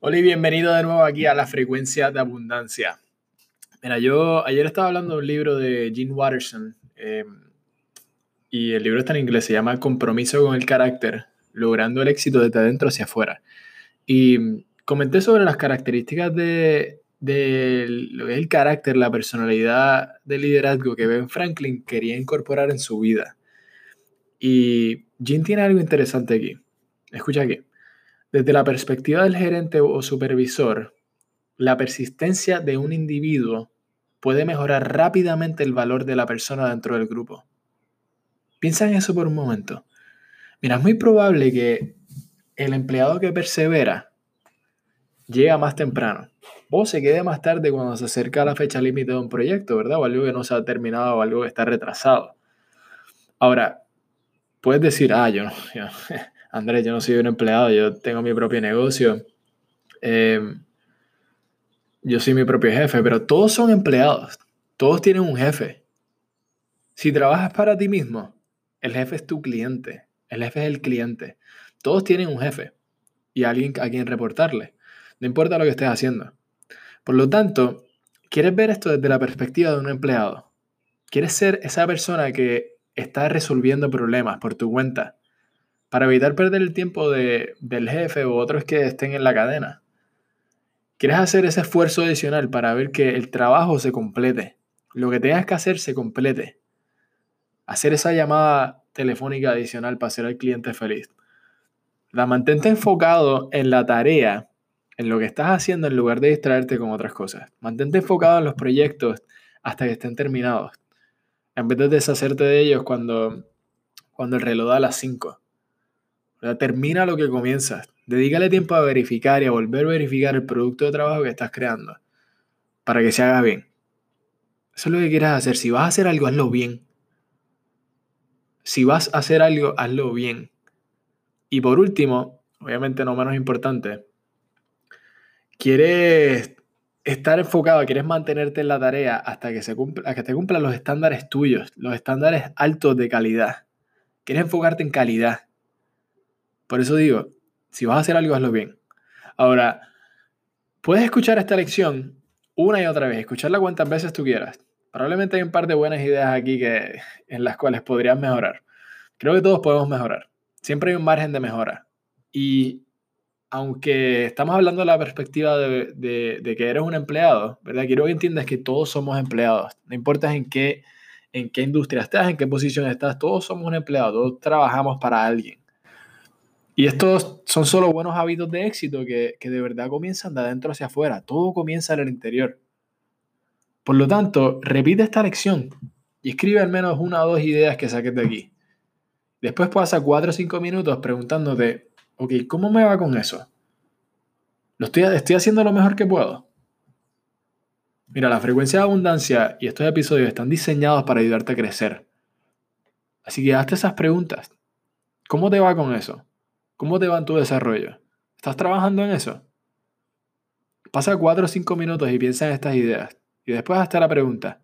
Hola y bienvenido de nuevo aquí a la frecuencia de abundancia. Mira, yo ayer estaba hablando de un libro de Gene Watterson eh, y el libro está en inglés, se llama Compromiso con el carácter, logrando el éxito desde adentro hacia afuera. Y comenté sobre las características de, lo que es el carácter, la personalidad de liderazgo que Ben Franklin quería incorporar en su vida. Y Gene tiene algo interesante aquí. Escucha aquí. Desde la perspectiva del gerente o supervisor, la persistencia de un individuo puede mejorar rápidamente el valor de la persona dentro del grupo. Piensa en eso por un momento. Mira, es muy probable que el empleado que persevera llega más temprano o se quede más tarde cuando se acerca la fecha límite de un proyecto, ¿verdad? O algo que no se ha terminado o algo que está retrasado. Ahora, puedes decir, ah, yo no, Andrés, yo no soy un empleado, yo tengo mi propio negocio, em, yo soy mi propio jefe, pero todos son empleados, todos tienen un jefe. Si trabajas para ti mismo, el jefe es tu cliente, el jefe es el cliente. Todos tienen un jefe y alguien a quien reportarle, no importa lo que estés haciendo. Por lo tanto, ¿quieres ver esto desde la perspectiva de un empleado? ¿Quieres ser esa persona que está resolviendo problemas por tu cuenta? Para evitar perder el tiempo de, del jefe o otros que estén en la cadena. ¿Quieres hacer ese esfuerzo adicional para ver que el trabajo se complete? Lo que tengas que hacer se complete. Hacer esa llamada telefónica adicional para hacer al cliente feliz. La mantente enfocado en la tarea, en lo que estás haciendo en lugar de distraerte con otras cosas. Mantente enfocado en los proyectos hasta que estén terminados. En vez de deshacerte de ellos cuando, cuando el reloj da las 5. Termina lo que comienzas. Dedícale tiempo a verificar y a volver a verificar el producto de trabajo que estás creando para que se haga bien. Eso es lo que quieras hacer. Si vas a hacer algo, hazlo bien. Si vas a hacer algo, hazlo bien. Y por último, obviamente no menos importante, quieres estar enfocado, quieres mantenerte en la tarea hasta que, se cumpla, hasta que te cumplan los estándares tuyos, los estándares altos de calidad. Quieres enfocarte en calidad. Por eso digo, si vas a hacer algo, hazlo bien. Ahora, puedes escuchar esta lección una y otra vez, escucharla cuantas veces tú quieras. Probablemente hay un par de buenas ideas aquí que, en las cuales podrías mejorar. Creo que todos podemos mejorar. Siempre hay un margen de mejora. Y aunque estamos hablando de la perspectiva de, que eres un empleado, ¿verdad? Quiero que entiendas que todos somos empleados. No importa en qué, en qué industria estás, en qué posición estás, todos somos un empleado, todos trabajamos para alguien. Y estos son solo buenos hábitos de éxito que, de verdad comienzan de adentro hacia afuera. Todo comienza en el interior. Por lo tanto, repite esta lección y escribe al menos una o dos ideas que saques de aquí. Después pasa cuatro o cinco minutos preguntándote, ok, ¿cómo me va con eso? ¿Lo estoy, estoy haciendo lo mejor que puedo? Mira, la frecuencia de abundancia y estos episodios están diseñados para ayudarte a crecer. Así que hazte esas preguntas. ¿Cómo te va con eso? ¿Cómo te va en tu desarrollo? ¿Estás trabajando en eso? Pasa cuatro o cinco minutos y piensa en estas ideas. Y después hasta la pregunta,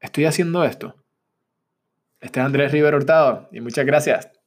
¿estoy haciendo esto? Este es Andrés River Hurtado y muchas gracias.